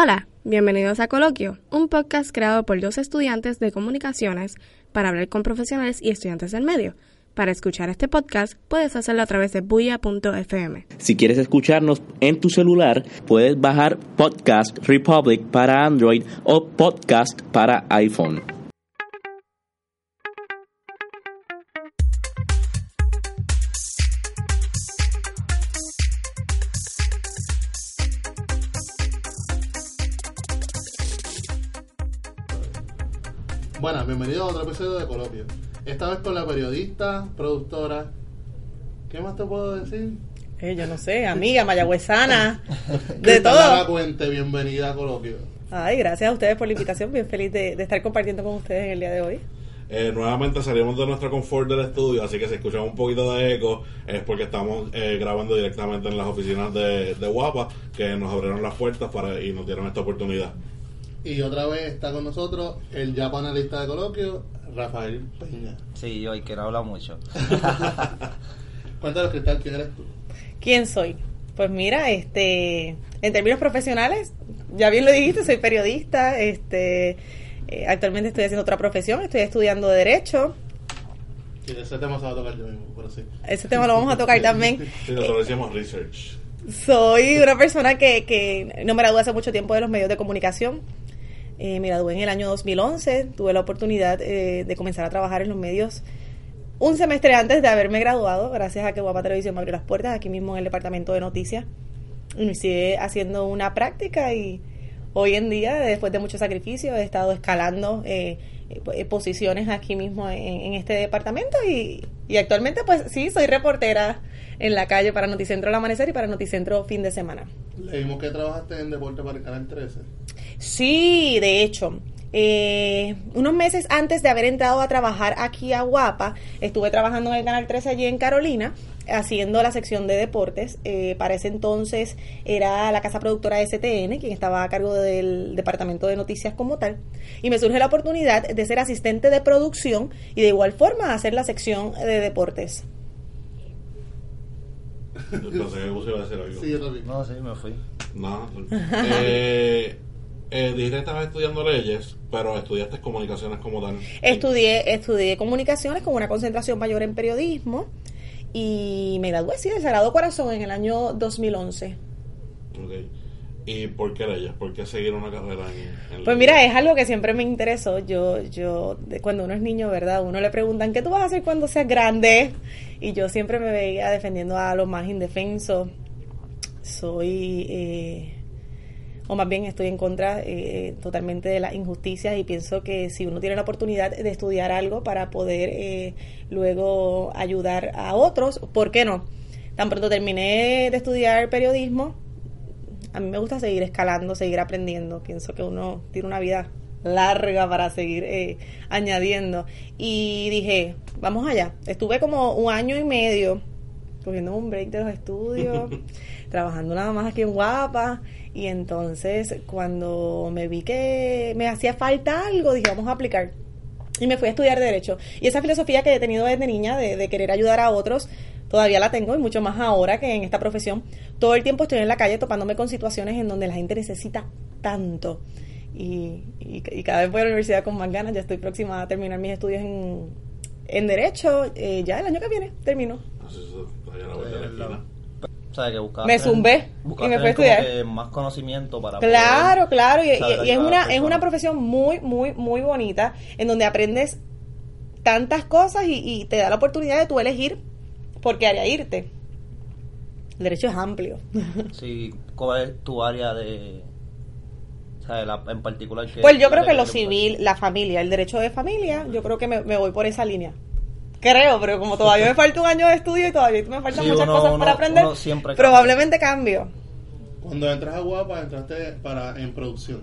Hola, bienvenidos a Coloquio, un podcast creado por dos estudiantes de comunicaciones para hablar con profesionales y estudiantes del medio. Para escuchar este podcast puedes hacerlo a través de buya.fm. Si quieres escucharnos en tu celular, puedes bajar Podcast Republic para Android o Podcast para iPhone. Bienvenido a otro episodio de Coloquio. Esta vez con la periodista, productora. ¿Qué más te puedo decir? Eh, yo no sé, amiga, mayagüezana, de todo. Puente, bienvenida a Coloquio. Ay, gracias a ustedes por la invitación, bien feliz de, de estar compartiendo con ustedes en el día de hoy. Eh, nuevamente salimos de nuestro confort del estudio, así que si escuchamos un poquito de eco es porque estamos eh, grabando directamente en las oficinas de, de Guapa, que nos abrieron las puertas para y nos dieron esta oportunidad. Y otra vez está con nosotros el ya panelista de Coloquio, Rafael Peña. Sí, yo y que no habla mucho. Cuéntanos, Cristal, ¿quién eres tú? ¿Quién soy? Pues mira, este, en términos profesionales, ya bien lo dijiste, soy periodista, este, eh, actualmente estoy haciendo otra profesión, estoy estudiando derecho. Ese tema se va a tocar yo mismo, pero sí. Ese tema lo vamos a tocar también. Sí, nosotros hicimos research. Soy una persona que, que no me gradué hace mucho tiempo de los medios de comunicación. Eh, me gradué en el año 2011. Tuve la oportunidad eh, de comenzar a trabajar en los medios un semestre antes de haberme graduado, gracias a que Guapa Televisión me abrió las puertas aquí mismo en el departamento de noticias. Inicié haciendo una práctica y hoy en día, después de mucho sacrificio, he estado escalando eh, posiciones aquí mismo en, este departamento y, y actualmente pues sí, soy reportera en la calle para Noticentro al Amanecer y para Noticentro Fin de Semana. Leímos que trabajaste en Deporte para el Canal 13. Sí, de hecho, eh, unos meses antes de haber entrado a trabajar aquí a Guapa, estuve trabajando en el Canal 13 allí en Carolina, haciendo la sección de deportes. Eh, para ese entonces era la casa productora STN, quien estaba a cargo del departamento de noticias como tal. Y me surge la oportunidad de ser asistente de producción y de igual forma hacer la sección de deportes. Que vos a decir algo. Sí, yo también. No, sí, me fui. No. Eh, eh, dijiste que estabas estudiando leyes, pero estudiaste comunicaciones como tal. Estudié, estudié comunicaciones con una concentración mayor en periodismo y me gradué, sí, de Sagrado Corazón en el año 2011. Ok. ¿Y por qué leyes? ¿Por qué seguir una carrera en, en Pues mira, es algo que siempre me interesó. Yo, yo, cuando uno es niño, ¿verdad? Uno le preguntan, ¿qué tú vas a hacer cuando seas grande? Y yo siempre me veía defendiendo a los más indefensos. Soy, eh, o más bien estoy en contra eh, totalmente de las injusticias y pienso que si uno tiene la oportunidad de estudiar algo para poder eh, luego ayudar a otros, ¿por qué no? Tan pronto terminé de estudiar periodismo, a mí me gusta seguir escalando, seguir aprendiendo. Pienso que uno tiene una vida larga para seguir eh, añadiendo. Y dije, vamos allá. Estuve como un año y medio cogiendo un break de los estudios, trabajando nada más aquí en Guapa. Y entonces cuando me vi que me hacía falta algo, dije, vamos a aplicar. Y me fui a estudiar Derecho. Y esa filosofía que he tenido desde niña de, de querer ayudar a otros, todavía la tengo y mucho más ahora que en esta profesión. Todo el tiempo estoy en la calle topándome con situaciones en donde la gente necesita tanto. Y, y, y cada vez voy a la universidad con más ganas. Ya estoy próxima a terminar mis estudios en, en Derecho. Eh, ya el año que viene termino. Así se- allá a la que buscaba Me zumbé y me fui a estudiar. más conocimiento para Claro, poder claro, y, y- saber y es una es una profesión muy, muy, muy bonita, en donde aprendes tantas cosas y, y te da la oportunidad de tú elegir por qué área irte. El derecho es amplio. Sí, ¿cuál es tu área de... La- en particular que... Pues yo creo que lo civil, la familia, el derecho de familia, yo creo que me, me voy por esa línea. Creo, pero como todavía me falta un año de estudio y todavía me faltan Sí, muchas uno- cosas uno- para aprender, uno siempre cambia. probablemente cambio. Cuando entras a Guapa, entraste para, en producción.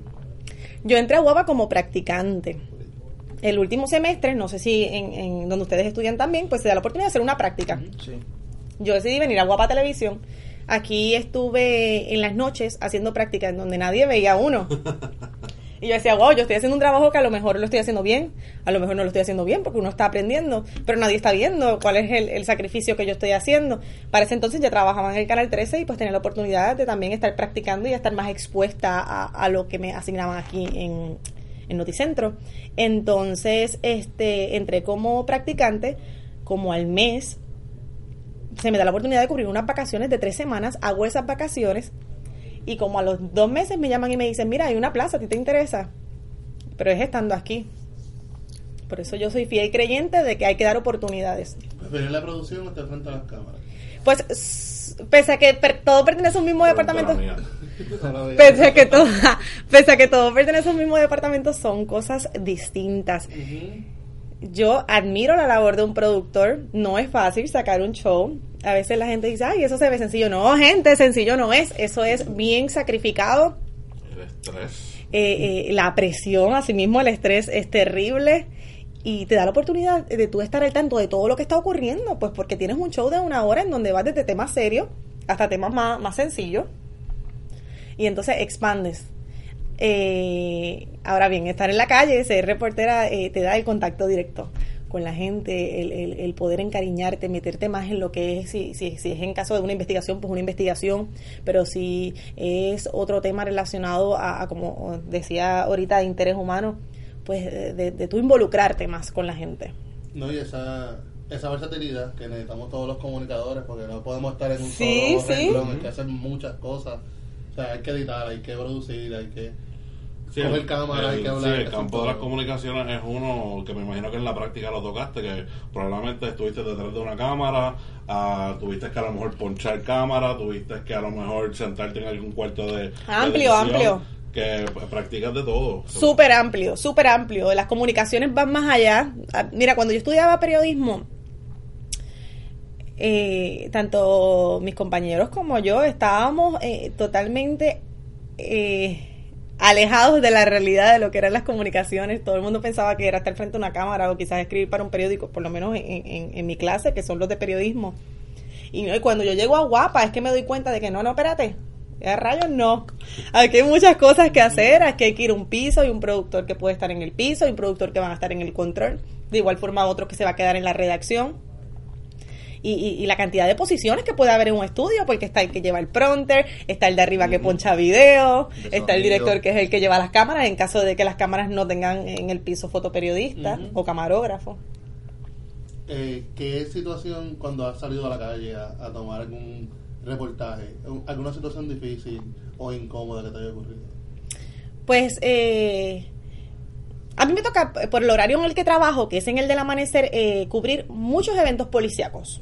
Yo entré a Guapa como practicante. El último semestre, no sé si en, en donde ustedes estudian también, pues se da la oportunidad de hacer una práctica. Sí. Yo decidí venir a Guapa Televisión. Aquí estuve en las noches haciendo práctica en donde nadie veía a uno. Y yo decía, wow, yo estoy haciendo un trabajo que a lo mejor lo estoy haciendo bien, a lo mejor no lo estoy haciendo bien porque uno está aprendiendo, pero nadie está viendo cuál es el, el sacrificio que yo estoy haciendo. Para ese entonces ya trabajaba en el Canal 13 y pues tenía la oportunidad de también estar practicando y estar más expuesta a, a lo que me asignaban aquí en, en Noticentro. Entonces, este, entré como practicante, como al mes, se me da la oportunidad de cubrir unas vacaciones de tres semanas, hago esas vacaciones y como a los dos meses me llaman y me dicen, mira, hay una plaza, ¿a ti te interesa? Pero es estando aquí. Por eso yo soy fiel creyente de que hay que dar oportunidades. ¿Preferir la producción o estar frente a las cámaras? Pues, pese a que per- todo pertenece a un mismo Pregunta departamento, pese a que todo, pese a que todo pertenece a un mismo departamento, son cosas distintas. Yo admiro la labor de un productor. No es fácil sacar un show. A veces la gente dice, ay, eso se ve sencillo. No, gente, sencillo no es. Eso es bien sacrificado. El estrés. Eh, eh, la presión, asimismo el estrés es terrible. Y te da la oportunidad de tú estar al tanto de todo lo que está ocurriendo. Pues porque tienes un show de una hora en donde vas desde temas serios hasta temas más, más sencillos. Y entonces expandes. Eh, ahora bien, estar en la calle, ser reportera, eh, te da el contacto directo con la gente, el, el- el poder encariñarte, meterte más en lo que es, si, si, si es en caso de una investigación, pues una investigación, pero si es otro tema relacionado a, a, como decía ahorita, de interés humano, pues de, de, tú involucrarte más con la gente. No, y esa, esa versatilidad que necesitamos todos los comunicadores, porque no podemos estar en un Sí, solo sí. renglón, hay que hacer muchas cosas. O sea, hay que editar, hay que producir, hay que Sí, coger el- cámara, hay que hablar. sí, el campo de las comunicaciones es uno que me imagino que en la práctica lo tocaste, que probablemente estuviste detrás de una cámara, ah, tuviste que a lo mejor ponchar cámara, tuviste que a lo mejor sentarte en algún cuarto de... de Amplio, amplio. Que p- practicas de todo. Súper amplio, súper amplio. Las comunicaciones van más allá. Ah, Mira, cuando yo estudiaba periodismo, eh, tanto mis compañeros como yo estábamos eh, totalmente eh, alejados de la realidad de lo que eran las comunicaciones. Todo el mundo pensaba que era estar frente a una cámara o quizás escribir para un periódico, por lo menos en, en- en mi clase, que son los de periodismo. Y, cuando yo llego a Guapa es que me doy cuenta de que no, no, espérate. A rayos no. Aquí hay muchas cosas que hacer. Aquí hay que ir a un piso y un productor que puede estar en el piso y un productor que van a estar en el control. De igual forma otro que se va a quedar en la redacción. Y, y- y la cantidad de posiciones que puede haber en un estudio, porque está el que lleva el pronter, está el de arriba que poncha video, De está el director que es el que lleva las cámaras, en caso de que las cámaras no tengan en el piso fotoperiodista o camarógrafo. Eh, ¿Qué situación cuando has salido a la calle a, a tomar algún reportaje, un- alguna situación difícil o incómoda que te haya ocurrido? Pues eh, a mí me toca, eh, por el horario en el que trabajo, que es en el del amanecer, eh, cubrir muchos eventos policíacos.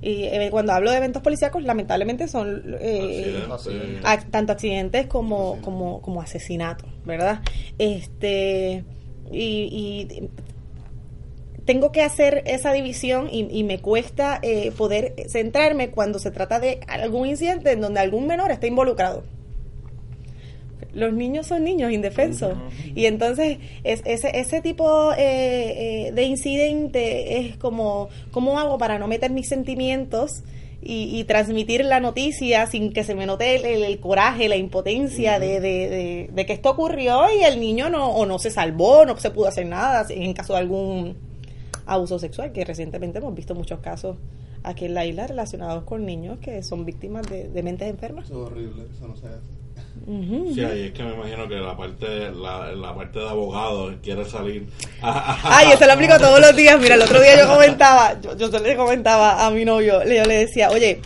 Y eh, cuando hablo de eventos policíacos, lamentablemente son eh, Accidentes. ac- tanto accidentes como, como, como asesinatos, ¿verdad? Este y, y tengo que hacer esa división y, y me cuesta eh, poder centrarme cuando se trata de algún incidente en donde algún menor está involucrado. Los niños son niños indefensos y entonces es, ese, ese tipo eh, eh, de incidente es como, ¿cómo hago para no meter mis sentimientos y, y transmitir la noticia sin que se me note el, el- el coraje, la impotencia de, de, de- de que esto ocurrió y el niño no, o no se salvó, no se pudo hacer nada en caso de algún abuso sexual, que recientemente hemos visto muchos casos aquí en la isla relacionados con niños que son víctimas de, de mentes enfermas. Eso es horrible, eso no se hace. Ujú. Sí, ahí es que me imagino que la parte la, la parte de abogado quiere salir. Ay, eso lo aplico todos los días. Mira, el otro día yo comentaba, yo, yo le comentaba a mi novio, yo le decía, oye,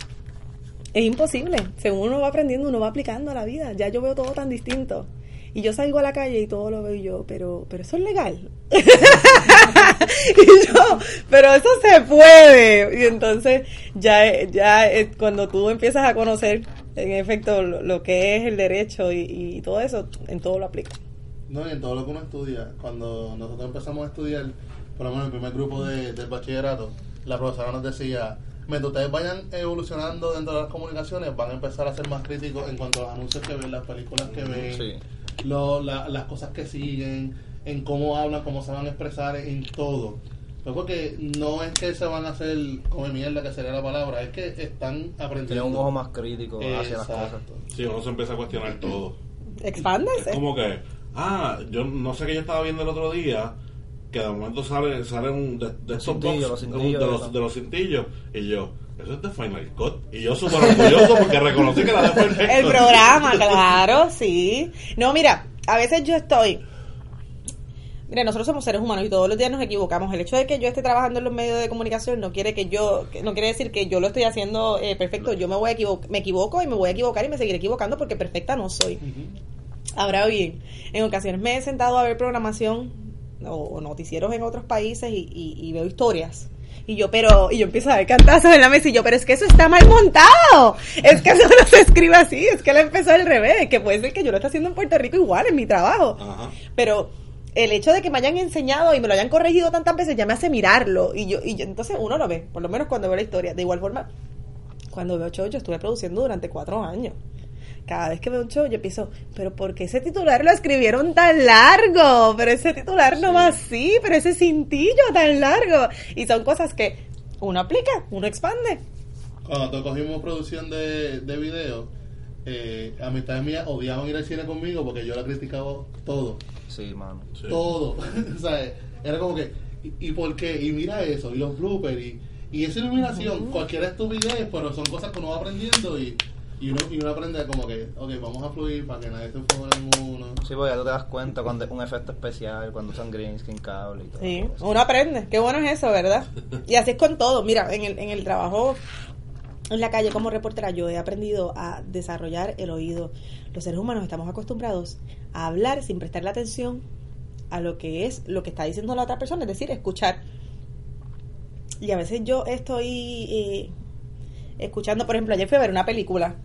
es imposible. Según uno va aprendiendo, uno va aplicando a la vida. Ya yo veo todo tan distinto. Y yo salgo a la calle y todo lo veo yo, pero, pero eso es legal. y yo, pero eso se puede. Y entonces, ya, ya cuando tú empiezas a conocer, en efecto, lo, lo que es el derecho y, y todo eso, en todo lo aplico. No, y en todo lo que uno estudia, cuando nosotros empezamos a estudiar, por lo menos el primer grupo de- del bachillerato, la profesora nos decía, mientras ustedes vayan evolucionando dentro de las comunicaciones, van a empezar a ser más críticos en cuanto a los anuncios que ven, las películas que ven, Sí. lo- la- las cosas que siguen, en cómo hablan, cómo se van a expresar, en todo. Pues porque no es que se van a hacer come mierda, que sería la palabra, es que están aprendiendo. Tiene un ojo más crítico hacia las cosas. Sí, uno se empieza a cuestionar todo. Expándase. Es como que, ah, yo no sé qué yo estaba viendo el otro día, que de momento sale, sale un de, de estos cintillo, box, los un- cintillos, de, los, de los cintillos, y yo, eso es de Final Cut, y yo súper orgulloso porque reconocí que era de Final Cut. El programa, claro, sí. No, mira, a veces yo estoy. Mira, nosotros somos seres humanos y todos los días nos equivocamos. El hecho de que yo esté trabajando en los medios de comunicación no quiere que yo, no quiere decir que yo lo estoy haciendo eh, perfecto. Yo me voy a equivocar, me equivoco y me voy a equivocar y me seguiré equivocando porque perfecta no soy. Ahora bien, en ocasiones me he sentado a ver programación o, o noticieros en otros países y, y- y veo historias. Y yo, pero, y yo empiezo a ver cantazos en la mesa y yo, pero es que eso está mal montado. Es que eso no se escribe así, es que él empezó al revés, que puede ser que yo lo esté haciendo en Puerto Rico igual, en mi trabajo. Ajá. Pero el hecho de que me hayan enseñado y me lo hayan corregido tantas veces ya me hace mirarlo. Y yo, y yo entonces uno lo ve, por lo menos cuando veo la historia. De igual forma, cuando veo show, yo estuve produciendo durante cuatro años. Cada vez que veo un show, yo pienso, pero ¿por qué ese titular lo escribieron tan largo? Pero ese titular no va así, pero ese cintillo tan largo. Y son cosas que uno aplica, uno expande. Cuando cogimos producción de, de video, eh, amistades mías odiaban ir al cine conmigo porque yo la criticaba todo. Sí, mano. Sí. Todo. o sea, era como que, ¿y, y por qué? Y mira eso, y los bloopers, y, y esa iluminación, cualquier estupidez, pero son cosas que uno va aprendiendo y, y, uno, y uno aprende como que, ok, vamos a fluir para que nadie se enfoque en uno. Sí, porque ya tú te das cuenta cuando es un efecto especial, cuando usan green screen, cable y todo. Sí, uno aprende. Qué bueno es eso, ¿verdad? Y así es con todo. Mira, en el, en el trabajo en la calle como reportera yo he aprendido a desarrollar el oído. Los seres humanos estamos acostumbrados a hablar sin prestarle atención a lo que es lo que está diciendo la otra persona, es decir, escuchar. Y a veces yo estoy eh, escuchando, por ejemplo, ayer fui a ver una película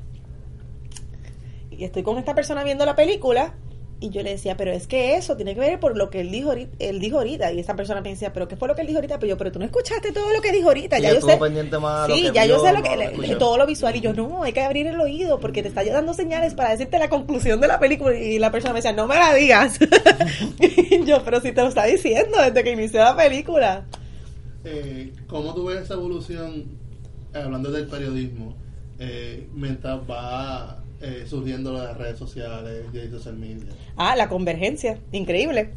y estoy con esta persona viendo la película y yo le decía, pero es que eso tiene que ver por lo que él dijo ahorita, él dijo ahorita. y esta persona me decía, pero ¿qué fue lo que él dijo ahorita? Pero yo, pero tú no escuchaste todo lo que dijo ahorita, ya yo estuvo sé. pendiente más a lo sí, que ya yo sé lo que le- todo lo visual y yo no, hay que abrir el oído porque te está dando señales para decirte la conclusión de la película y la persona me decía, no me la digas. y yo, pero si te lo está diciendo desde que inició la película. Eh, ¿Cómo tú ves esa evolución, hablando del periodismo, eh, mientras va eh, surgiendo las redes sociales y social media? Ah, la convergencia, increíble.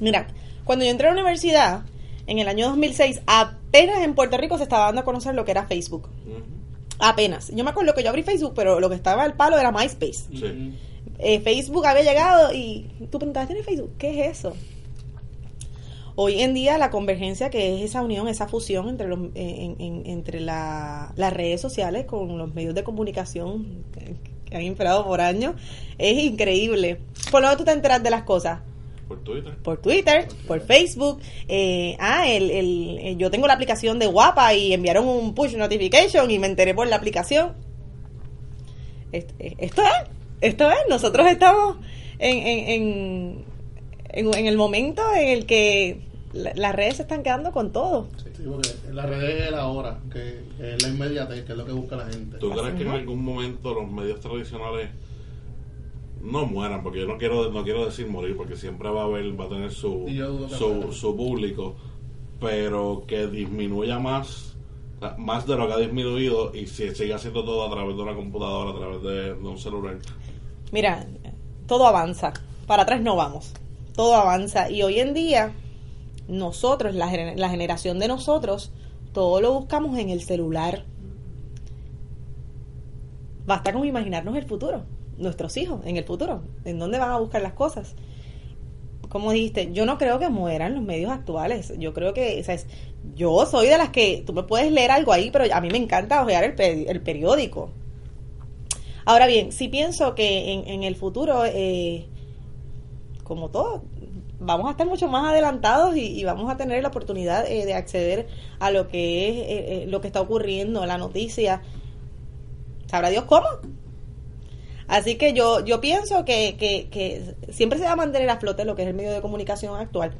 Mira, cuando yo entré a la universidad, en el año 2006, apenas en Puerto Rico se estaba dando a conocer lo que era Facebook. Apenas. Yo me acuerdo que yo abrí Facebook, pero lo que estaba al palo era MySpace. Sí. Eh, Facebook había llegado y tú preguntabas, ¿tienes Facebook? ¿Qué es eso? Hoy en día la convergencia, que es esa unión, esa fusión entre, los, eh, en- en- entre la- las redes sociales con los medios de comunicación que, han imperado por años, es increíble. Por lo menos tú te enteras de las cosas Por Twitter. por Twitter, por Facebook. eh, ah, el, el- eh, yo tengo la aplicación de Guapa y enviaron un push notification y me enteré por la aplicación. Est- eh, Esto es, esto es, nosotros estamos en, en, en- en el momento en el que la- las redes se están quedando con todo. Sí, porque en las redes es la hora, que, que es la inmediatez, que es lo que busca la gente. ¿Tú crees que en algún momento los medios tradicionales no mueran? Porque yo no quiero no quiero decir morir, porque siempre va a haber, va a tener su, su, público, pero que disminuya más más de lo que ha disminuido y si sigue haciendo todo a través de una computadora, a través de, de un celular. Mira, todo avanza, para atrás no vamos, todo avanza y hoy en día nosotros, la, la generación de nosotros, todo lo buscamos en el celular. Basta con imaginarnos el futuro, nuestros hijos en el futuro, en dónde van a buscar las cosas. Como dijiste, yo no creo que mueran los medios actuales. Yo creo que, o sea, es- yo soy de las que tú me puedes leer algo ahí, pero a mí me encanta ojear el, el periódico. Ahora bien, sí pienso que en, en el futuro, eh, como todo, vamos a estar mucho más adelantados y, vamos a tener la oportunidad eh, de acceder a lo que es eh, eh, lo que está ocurriendo, la noticia. ¿Sabrá Dios cómo? Así que yo, yo pienso que, que, siempre se va a mantener a flote lo que es el medio de comunicación actual,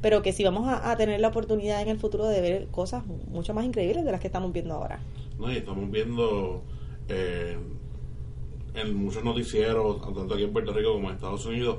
pero que sí vamos a, a tener la oportunidad en el futuro de ver cosas mucho más increíbles de las que estamos viendo ahora. ¿no? Y estamos viendo eh, en muchos noticieros, tanto aquí en Puerto Rico como en Estados Unidos,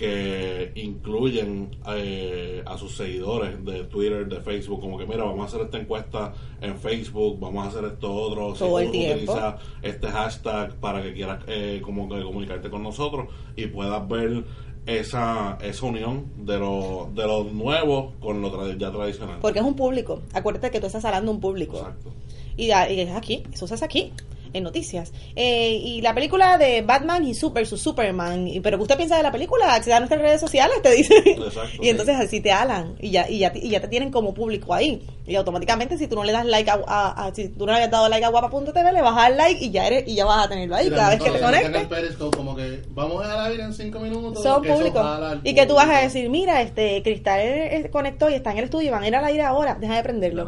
que incluyen eh, a sus seguidores de Twitter, de Facebook, como que mira, vamos a hacer esta encuesta en Facebook, vamos a hacer esto otro, si tú utilizas este hashtag para que quieras eh, como que comunicarte con nosotros y puedas ver esa, esa unión de lo, de lo nuevo con lo tra- ya tradicional. Porque es un público. Acuérdate que tú estás hablando un público. Exacto. Y, y es aquí, eso se hace aquí, en noticias. Eh, y la película de Batman y Super versus Superman, y, pero ¿qué usted piensa de la película? Acceda a nuestras redes sociales, te dicen. Exacto, y entonces sí. así te hablan y ya, y, ya, y ya te tienen como público ahí. Y automáticamente si tú no le das like a, a- a- si tú no le has dado like a guapa.tv, le vas a dar like y ya eres, y ya vas a tenerlo ahí. Y Cada vez que te conectes. como que vamos al aire en cinco minutos. Son que públicos. Y que tú vas a decir, mira, este Cristal conectó y está en el estudio y van a ir al aire ahora, deja de prenderlo.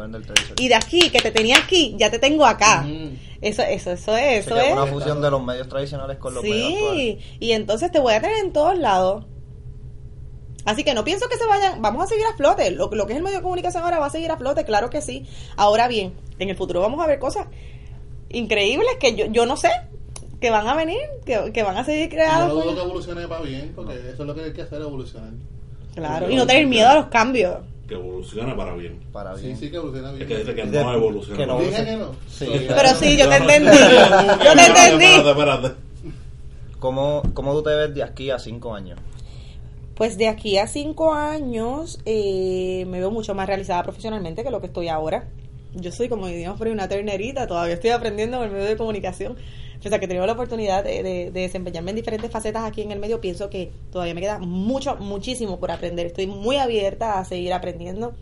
Y de aquí, que te tenía aquí, ya te tengo acá. Eso, eso, eso es, Sí, eso es una fusión de los medios tradicionales con los medios actuales. Sí, y entonces te voy a tener en todos lados. Así que no pienso que se vayan, vamos a seguir a flote. Lo, lo que es el medio de comunicación ahora va a seguir a flote, claro que sí. Ahora bien, en el futuro vamos a ver cosas increíbles que yo, yo no sé, que van a venir, que, que van a seguir Y Yo no dudo que evolucione para bien, porque eso es lo que hay que hacer, evolucionar. Claro, y no tener miedo a los cambios. Que evolucione para bien. Para Sí, bien. sí que evoluciona bien. Es que dice que De- no evoluciona. que no para Dije bien. que no. Sí. Pero sí, yo te entendí. Yo te entendí. Espérate, espérate. ¿Cómo, ¿Cómo tú te ves de aquí a cinco años? Pues de aquí a cinco años eh, me veo mucho más realizada profesionalmente que lo que estoy ahora. Yo soy, como diríamos por una ternerita, todavía estoy aprendiendo en el medio de comunicación. O sea, que he tenido la oportunidad de, de- de desempeñarme en diferentes facetas aquí en el medio, pienso que todavía me queda mucho, muchísimo por aprender. Estoy muy abierta a seguir aprendiendo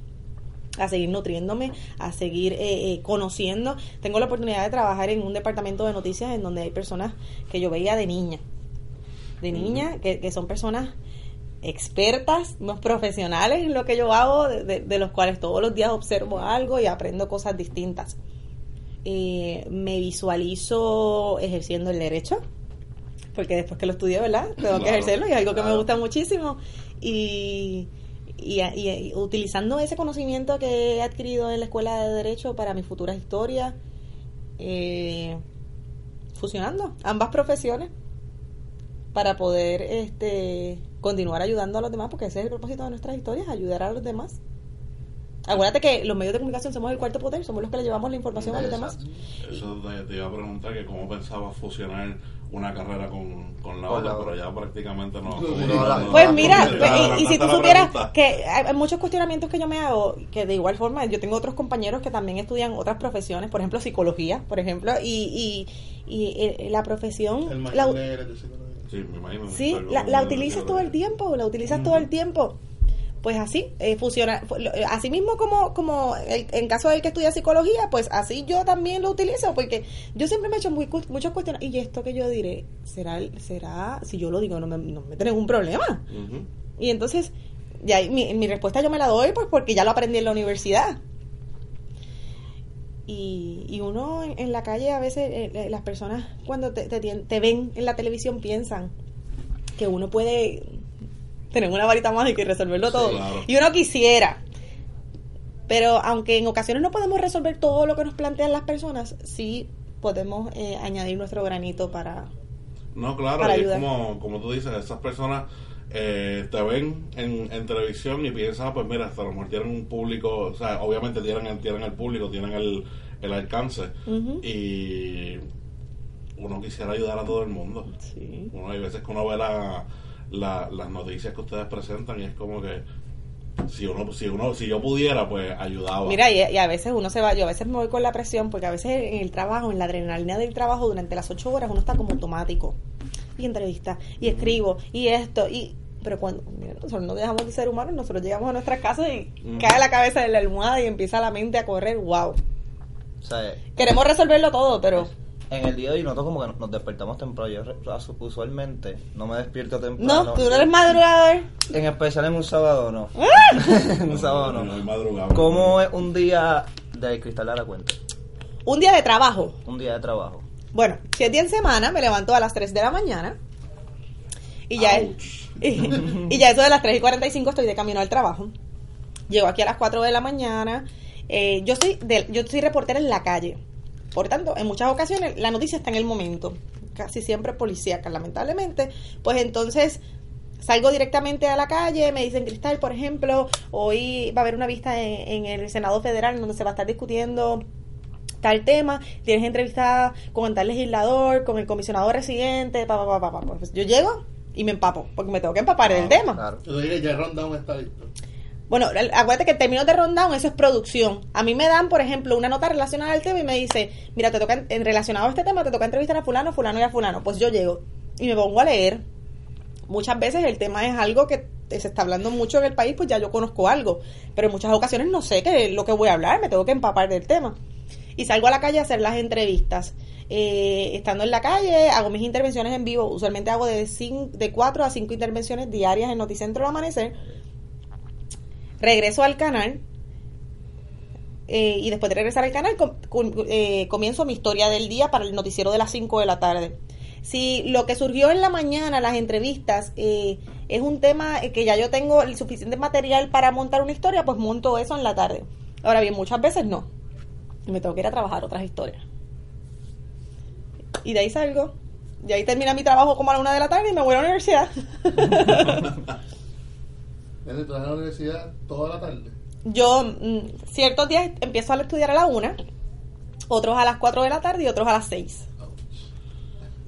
a seguir nutriéndome, a seguir eh, eh, conociendo. Tengo la oportunidad de trabajar en un departamento de noticias en donde hay personas que yo veía de niña, de niña, que, que son personas expertas, unos profesionales en lo que yo hago, de, de- de los cuales todos los días observo algo y aprendo cosas distintas. Eh, me visualizo ejerciendo el derecho, porque después que lo estudié, ¿verdad? Tengo que ejercerlo y es algo que me gusta muchísimo. Y, y, y- y utilizando ese conocimiento que he adquirido en la escuela de Derecho para mis futuras historias, eh, fusionando ambas profesiones para poder este continuar ayudando a los demás, porque ese es el propósito de nuestras historias, ayudar a los demás. Acuérdate que los medios de comunicación somos el cuarto poder, somos los que le llevamos la información a los demás. Eso te, te iba a preguntar que cómo pensabas fusionar una carrera con, con la otra, pero ya prácticamente no. Pues mira, y, y si tú supieras que hay muchos cuestionamientos que yo me hago, que de igual forma yo tengo otros compañeros que también estudian otras profesiones, por ejemplo psicología, por ejemplo, y, y, y eh, la profesión, El la, de psicología. Sí, me imagino. sí, la, la utilizas todo el tiempo, la utilizas todo el tiempo. Pues así, eh, funciona. eh, Así mismo como, como el- en caso del que estudia psicología, pues así yo también lo utilizo, porque yo siempre me he hecho muy, muchos cuestiones. Y esto que yo diré, será, será si yo lo digo, no me, no me ningún problema. Ujú. Y entonces, ya mi, mi respuesta yo me la doy pues porque ya lo aprendí en la universidad. Y, y uno en, en la calle a veces, eh, eh, las personas cuando te, te, te ven en la televisión piensan que uno puede tener una varita mágica y resolverlo Sí, todo. claro. Y uno quisiera. Pero aunque en ocasiones no podemos resolver todo lo que nos plantean las personas, sí podemos eh, añadir nuestro granito para... No, claro, para es como, como tú dices, esas personas eh, te ven en, en televisión y piensan, ah, pues mira, hasta a lo mejor tienen un público, o sea, obviamente tienen, el- tienen el público, tienen el, el alcance y uno quisiera ayudar a todo el mundo. Sí. Uno, hay veces que uno ve la, la- las noticias que ustedes presentan y es como que si uno, si uno, si yo pudiera, pues ayudaba. Mira, y, y a veces uno se va, yo a veces me voy con la presión, porque a veces en el trabajo, en la adrenalina del trabajo, durante las ocho horas uno está como automático. Y entrevista, y escribo, y esto, y... Pero cuando mira, nosotros no dejamos de ser humanos, nosotros llegamos a nuestras casas y cae la cabeza en la almohada y empieza la mente a correr, wow. Queremos resolverlo todo, pero... en el día de hoy noto como que nos despertamos temprano. Yo usualmente no me despierto temprano. No, tú no eres madrugador. En especial en un sábado no. en un sábado No, no. ¿Cómo es un día de Cristal de la Cuenta? Un día de trabajo. Un día de trabajo. Bueno, si es día en semana, me levanto a las 3 de la mañana. Y ya, y ya eso de las 3 y 45 estoy de camino al trabajo. Llego aquí a las 4 de la mañana. Eh, yo, soy de, yo soy reportera en la calle. Por tanto, en muchas ocasiones la noticia está en el momento. Casi siempre policíaca, lamentablemente. Pues entonces salgo directamente a la calle, me dicen Cristal, por ejemplo, hoy va a haber una vista en, en el Senado Federal donde se va a estar discutiendo tal tema, tienes entrevista con tal legislador, con el comisionado residente, pa, pa, pa, pa, pa. Pues yo llego y me empapo, porque me tengo que empapar del Ah, tema. Claro. Ya Rundown está listo. Bueno, acuérdate que el término de rundown, eso es producción. A mí me dan, por ejemplo, una nota relacionada al tema y me dice, mira, te toca, en relacionado a este tema, te toca entrevistar a fulano, fulano y a fulano. Pues yo llego y me pongo a leer. Muchas veces el tema es algo que se está hablando mucho en el país, pues ya yo conozco algo. Pero en muchas ocasiones no sé qué es lo que voy a hablar, me tengo que empapar del tema. Y salgo a la calle a hacer las entrevistas. Eh, estando en la calle, hago mis intervenciones en vivo. Usualmente hago de, cin- de 4 a 5 intervenciones diarias en Noticentro al amanecer regreso al canal eh, y después de regresar al canal com- com- eh, comienzo mi historia del día para el noticiero de las 5 de la tarde. Si lo que surgió en la mañana, las entrevistas, eh, es un tema que ya yo tengo el suficiente material para montar una historia, pues monto eso en la tarde. Ahora bien, muchas veces no. Y me tengo que ir a trabajar otras historias. Y de ahí salgo. Y ahí termina mi trabajo como a la una de la tarde y me voy a la universidad. Nene, tú la universidad toda la tarde. Yo mm, ciertos días empiezo a estudiar a la una, otros a las 4 de la tarde y otros a las 6.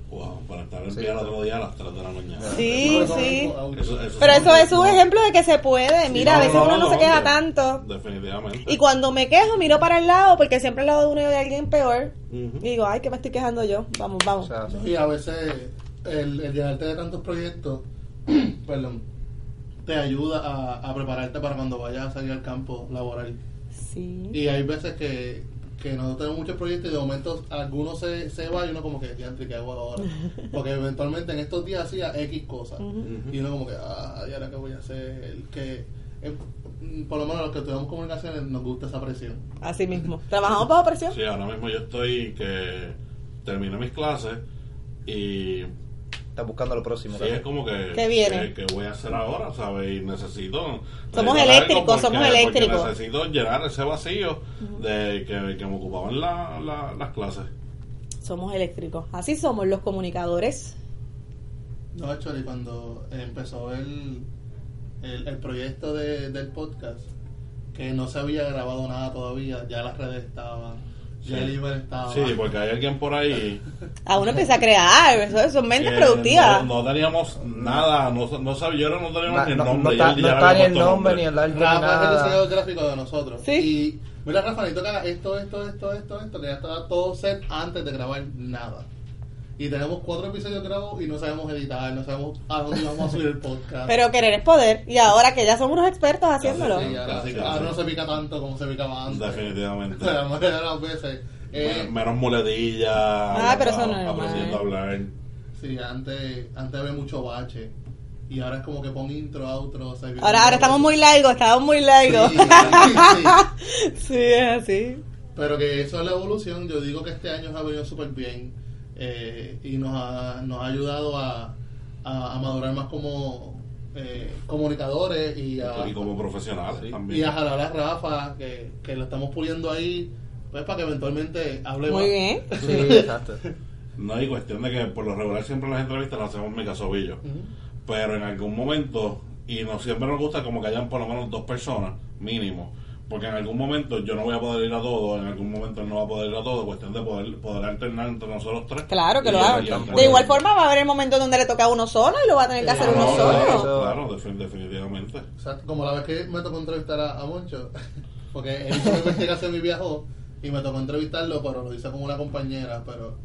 Wow, para estar en Sí, pie al claro. otro día a las 3 de la mañana. Sí, Eso sí. Eso- eso Pero eso es un ejemplo de que se puede. Mira, a veces uno no se queja tanto. Definitivamente. Y cuando me quejo, miro para el lado, porque siempre al lado de uno hay alguien peor. Y digo, ay, que me estoy quejando yo. Vamos, O vamos. sea, Y a veces el, el llenarte de tantos proyectos, perdón, te ayuda a, a prepararte para cuando vayas a salir al campo laboral. Sí. Y hay veces que, que nosotros tenemos muchos proyectos y de momento algunos se, se va y uno como que, diantre, ¿qué hago ahora? Porque eventualmente en estos días hacía X cosas. Y uno como que, ah, ¿y ahora qué voy a hacer? Que, eh, por lo menos los que estudiamos comunicaciones nos gusta esa presión. Así mismo. ¿Trabajamos bajo presión? Sí, ahora mismo yo estoy que termino mis clases y estás buscando lo próximo. sí, es como que, ¿Qué viene? que, que voy a hacer ahora, ¿sabes? Y necesito... Somos eléctricos, somos eléctricos. porque necesito llenar ese vacío de que, que me ocupaban la, la- las clases. Somos eléctricos. Así somos los comunicadores. No, actually, cuando empezó el, el, el proyecto de, del podcast, que no se había grabado nada todavía, ya las redes estaban, ya Sí. estaba. Sí, porque hay alguien por ahí A uno empieza a crear. Eso son mentes productivas. No, no teníamos nada, no, no sabía, yo no teníamos No, ni el no, nombre. no está, ya no le está ni el nombre, ni el ni Rafa es el gráfico de nosotros. Sí. Y mira, Rafa, que haga esto, esto, esto, esto, esto, que ya estaba todo set antes de grabar nada. Y tenemos cuatro episodios grabados y no sabemos editar, no sabemos a dónde vamos a subir el podcast. Pero querer es poder. Y ahora que ya somos unos expertos haciéndolo. Sí, ahora, Casi, ahora casi. no se pica tanto como se picaba antes. Definitivamente. La mayoría de las veces. eh, Men- menos muletilla. Ah, pero eso no es Aprendiendo a normal. hablar. Sí, antes, antes había mucho bache. Y ahora es como que pon intro, outro. o sea, Ahora, ahora estamos muy largos, estamos muy largos. Sí, sí, sí. Sí, es así. Pero que eso es la evolución. Yo digo que este año nos ha venido súper bien. Eh, y nos ha, nos ha ayudado a, a, a madurar más como eh, comunicadores y a, Y como profesionales Sí. también. y a jalar a Rafa, que, que lo estamos puliendo ahí, pues para que eventualmente hable Muy más. bien. Sí, exacto. No hay cuestión de que por lo regular siempre las entrevistas las hacemos Mica Sobillo. Ujú. Pero en algún momento, y no siempre nos gusta como que hayan por lo menos dos personas, mínimo. Porque en algún momento yo no voy a poder ir a todo, en algún momento él no va a poder ir a todo, cuestión de poder, poder alternar entre nosotros tres. Claro que lo hago. De igual forma va a haber el momento donde le toca a uno solo y lo va a tener que hacer uno No, solo. Claro, defin- definitivamente. O sea, como la vez que me tocó entrevistar a, a Moncho, porque él hizo una investigación y viajó, y me tocó entrevistarlo, pero lo hice con una compañera, pero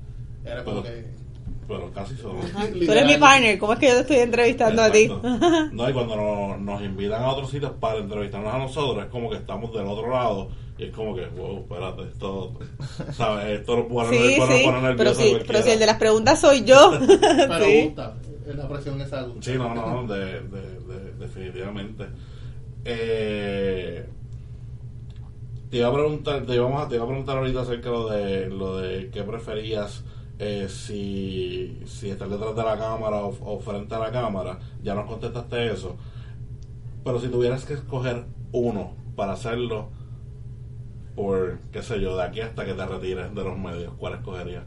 era como Pero- que... Pero casi solo. Ajá. Tú eres mi partner, ¿cómo es que yo te estoy entrevistando a ti? Exacto. No, y cuando nos, nos invitan a otros sitios para entrevistarnos a nosotros, es como que estamos del otro lado y es como que, wow, espérate, esto, ¿sabes? Esto lo pone, Sí, sí, pero nervioso sí, cualquiera. pero si el de las preguntas soy yo. Pero sí. gusta, la presión esa gusta. Sí, no, no, no, de, de- de- definitivamente. Eh, te iba a preguntar, te íbamos a, te iba a preguntar ahorita acerca lo de lo de qué preferías eh, si, si estar detrás de la cámara o, frente a la cámara. Ya nos contestaste eso. Pero si tuvieras que escoger uno para hacerlo por, qué sé yo, de aquí hasta que te retires de los medios, ¿cuál escogerías?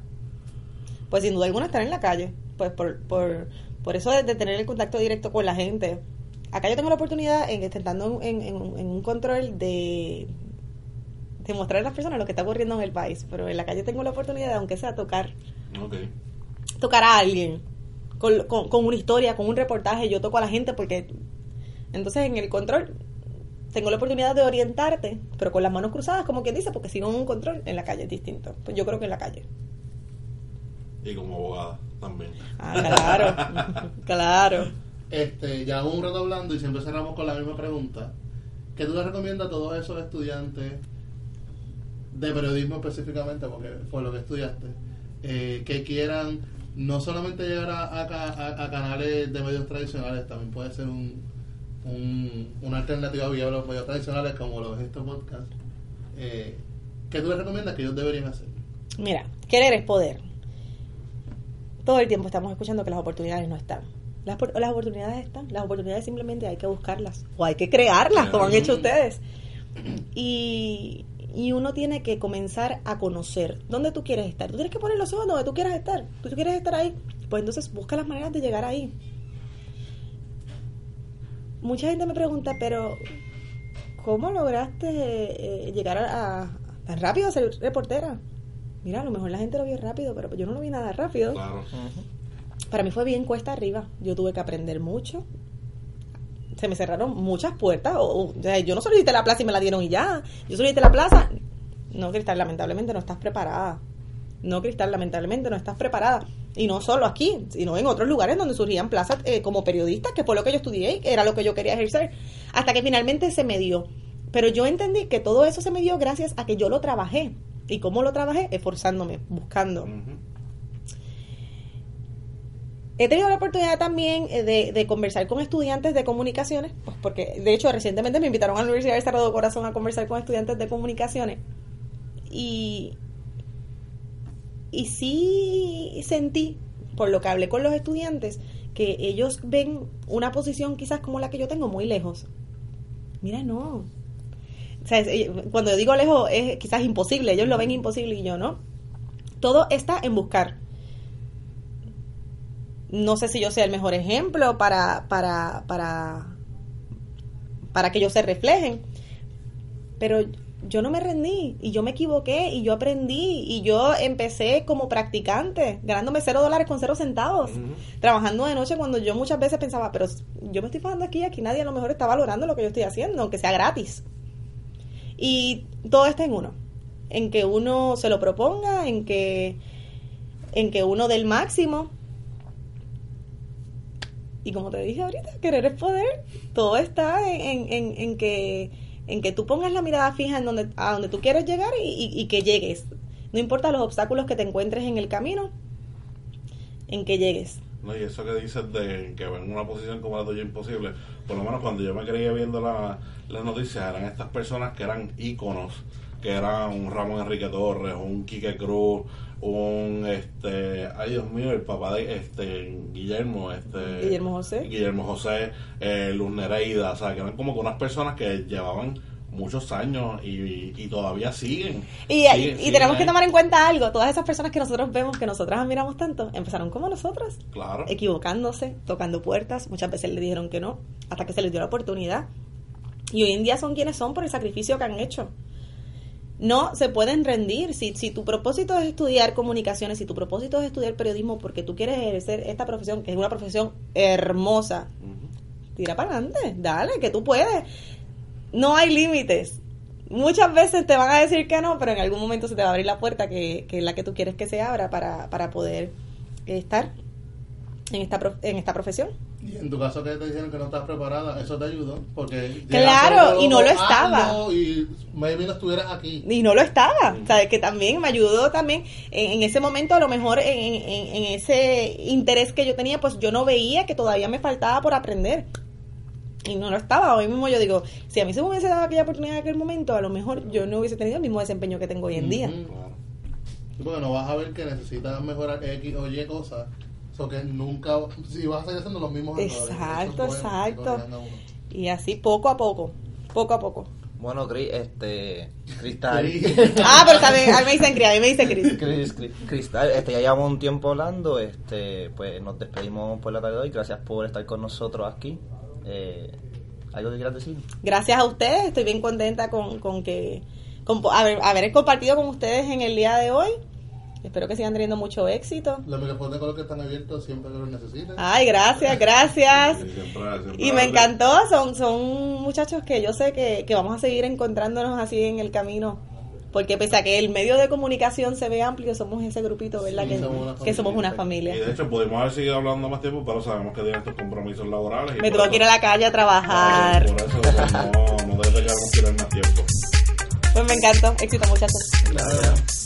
Pues sin duda alguna estar en la calle. Pues por, por, por eso de, de tener el contacto directo con la gente. Acá yo tengo la oportunidad, en, estando en, en, en un control de, de mostrar a las personas lo que está ocurriendo en el país. Pero en la calle tengo la oportunidad, aunque sea tocar, Tocar a alguien. con, con- con una historia, con un reportaje, yo toco a la gente porque entonces en el control tengo la oportunidad de orientarte, pero con las manos cruzadas, como quien dice, porque si no en un control en la calle es distinto. Pues yo creo que en la calle. Y como abogada también. Ah, claro, claro. Este, ya un rato hablando y siempre cerramos con la misma pregunta. ¿Qué tú le recomiendas a todos esos estudiantes de periodismo específicamente, porque fue lo que estudiaste, eh, que quieran no solamente llegar a, a a- canales de medios tradicionales, también puede ser un, un- una alternativa viable a los medios tradicionales como lo es este podcast? Eh, ¿Qué tú les recomiendas que ellos deberían hacer? Mira, querer es poder. Todo el tiempo estamos escuchando que las oportunidades no están. Las, las oportunidades están, las oportunidades simplemente hay que buscarlas o hay que crearlas, como han hecho ustedes. Y, y uno tiene que comenzar a conocer dónde tú quieres estar. Tú tienes que poner los ojos donde tú quieras estar. Tú quieres estar ahí, pues entonces busca las maneras de llegar ahí. Mucha gente me pregunta, pero ¿cómo lograste eh, llegar a, a- tan rápido a ser reportera? Mira, a lo mejor la gente lo vio rápido, pero yo no lo vi nada rápido. Claro. Para mí fue bien cuesta arriba. Yo tuve que aprender mucho. Se me cerraron muchas puertas. O, o sea, yo no solicité la plaza y me la dieron y ya. Yo solicité la plaza. No, Cristal, lamentablemente no estás preparada. No, Cristal, lamentablemente no estás preparada. Y no solo aquí, sino en otros lugares donde surgían plazas eh, como periodista, que fue lo que yo estudié y era lo que yo quería ejercer. Hasta que finalmente se me dio. Pero yo entendí que todo eso se me dio gracias a que yo lo trabajé. ¿Y cómo lo trabajé? Esforzándome, buscando. He tenido la oportunidad también eh, de, de conversar con estudiantes de comunicaciones, pues porque de hecho recientemente me invitaron a la Universidad de Sagrado Corazón a conversar con estudiantes de comunicaciones y, y sí sentí, por lo que hablé con los estudiantes, que ellos ven una posición quizás como la que yo tengo muy lejos. Mira, no. O sea, eh, cuando yo digo lejos es quizás imposible, ellos lo ven imposible y yo no. Todo está en buscar no sé si yo sea el mejor ejemplo para, para, para, para que ellos se reflejen, pero yo no me rendí y yo me equivoqué y yo aprendí y yo empecé como practicante, ganándome cero dólares con cero centavos, trabajando de noche cuando yo muchas veces pensaba, pero yo me estoy fajando aquí, aquí nadie a lo mejor está valorando lo que yo estoy haciendo, aunque sea gratis. Y todo está en uno, en que uno se lo proponga, en que, en que uno dé el máximo. Y como te dije ahorita, querer es poder. Todo está en, en- en- que en que tú pongas la mirada fija en donde a donde tú quieres llegar y, y- y que llegues. No importa los obstáculos que te encuentres en el camino, en que llegues. No, y eso que dices de que ven una posición como la tuya imposible, por lo menos cuando yo me creía viendo la- las noticias, eran estas personas que eran íconos, que eran un Ramón Enrique Torres, un Quique Cruz, un este, ay Dios mío, el papá de este Guillermo, este Guillermo José. Guillermo José, eh, Luz Nereida, o sea, que eran como que unas personas que llevaban muchos años y, y todavía siguen. Y, Siguen- y- y siguen tenemos que tomar en cuenta algo. Todas esas personas que nosotros vemos, que nosotras admiramos tanto, empezaron como nosotras. Claro. equivocándose, tocando puertas, muchas veces le dijeron que no, hasta que se les dio la oportunidad. Y hoy en día son quienes son por el sacrificio que han hecho. No se pueden rendir. Si, si tu propósito es estudiar comunicaciones, si tu propósito es estudiar periodismo porque tú quieres ejercer esta profesión, que es una profesión hermosa, tira para adelante, dale, que tú puedes. No hay límites. Muchas veces te van a decir que no, pero en algún momento se te va a abrir la puerta que, que es la que tú quieres que se abra para, para poder estar en esta, en esta profesión. Y en tu caso que te dijeron que no estás preparada, eso te ayudó, porque... Claro, y no lo estaba. Y maybe no estuvieras aquí. Y no lo estaba, ¿sabes? Que también me ayudó también en, en ese momento, a lo mejor en, en- en ese interés que yo tenía, pues yo no veía que todavía me faltaba por aprender. Y no lo estaba. Hoy mismo yo digo, si a mí se me hubiese dado aquella oportunidad en aquel momento, a lo mejor yo no hubiese tenido el mismo desempeño que tengo hoy en día. Ujú. Claro. Sí, porque no vas a ver que necesitas mejorar X o Y cosas. So que nunca, si vas a seguir haciendo los mismos errores. Exacto, eso es bueno, exacto. uno. Y así poco a poco, poco a poco. Bueno, Cris, este. Cristal. Ah, pero también, a mí me dicen Cris, a mí me dicen Cris- Cristal, este, ya llevamos un tiempo hablando, este, pues nos despedimos por la tarde de hoy, gracias por estar con nosotros aquí. Eh, ¿Algo que quieras decir? Gracias a ustedes, estoy bien contenta con, con que con haber, haber compartido con ustedes en el día de hoy. Espero que sigan teniendo mucho éxito. Los micrófonos de color que están abiertos siempre que los necesiten. Ay, gracias, gracias. Y siempre- siempre Y me encantó, son, son muchachos que yo sé que, que vamos a seguir encontrándonos así en el camino. Porque pese a que el medio de comunicación se ve amplio, somos ese grupito, ¿verdad? Sí, que, somos una que somos una Y familia. de hecho, pudimos haber seguido hablando más tiempo, pero sabemos que tienen estos compromisos laborales. y Me tengo que ir a la calle a trabajar. Por eso pues, no, no debe tirar más tiempo. Pues me encantó. Éxito, muchachos. Gracias.